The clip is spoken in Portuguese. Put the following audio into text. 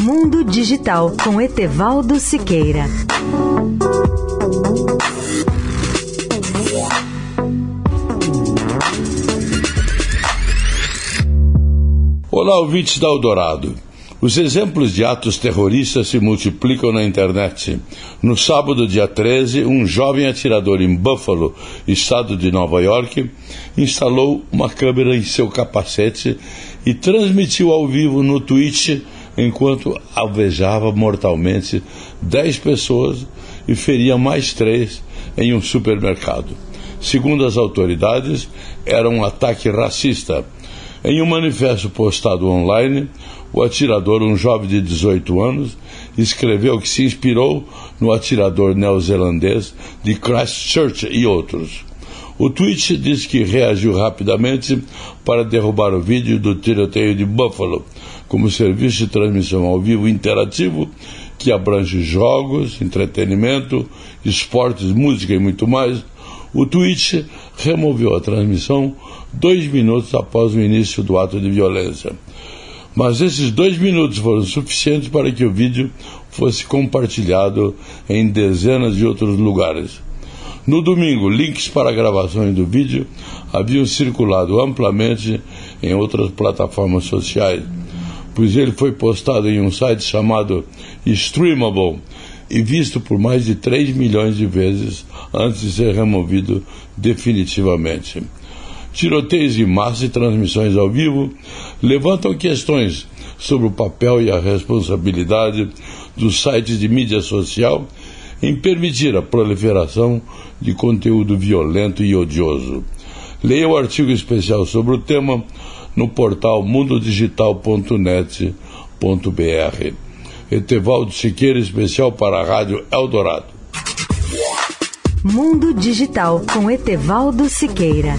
Mundo Digital com Etevaldo Siqueira. Olá, ouvintes da Eldorado. Os exemplos de atos terroristas se multiplicam na internet. No sábado, dia 13, um jovem atirador em Buffalo, estado de Nova York, instalou uma câmera em seu capacete e transmitiu ao vivo no Twitch enquanto alvejava mortalmente dez pessoas e feria mais três em um supermercado. Segundo as autoridades, era um ataque racista. Em um manifesto postado online, o atirador, um jovem de 18 anos, escreveu que se inspirou no atirador neozelandês de Christchurch e outros. O tweet diz que reagiu rapidamente para derrubar o vídeo do tiroteio de Buffalo, como serviço de transmissão ao vivo interativo que abrange jogos, entretenimento, esportes, música e muito mais. O tweet removeu a transmissão dois minutos após o início do ato de violência. Mas esses dois minutos foram suficientes para que o vídeo fosse compartilhado em dezenas de outros lugares. No domingo, links para gravações do vídeo haviam circulado amplamente em outras plataformas sociais, pois ele foi postado em um site chamado Streamable e visto por mais de 3 milhões de vezes antes de ser removido definitivamente. Tiroteios em massa e transmissões ao vivo levantam questões sobre o papel e a responsabilidade dos sites de mídia social em permitir a proliferação de conteúdo violento e odioso. Leia o artigo especial sobre o tema no portal mundodigital.net.br. Etevaldo Siqueira, especial para a Rádio Eldorado. Mundo Digital com Etevaldo Siqueira.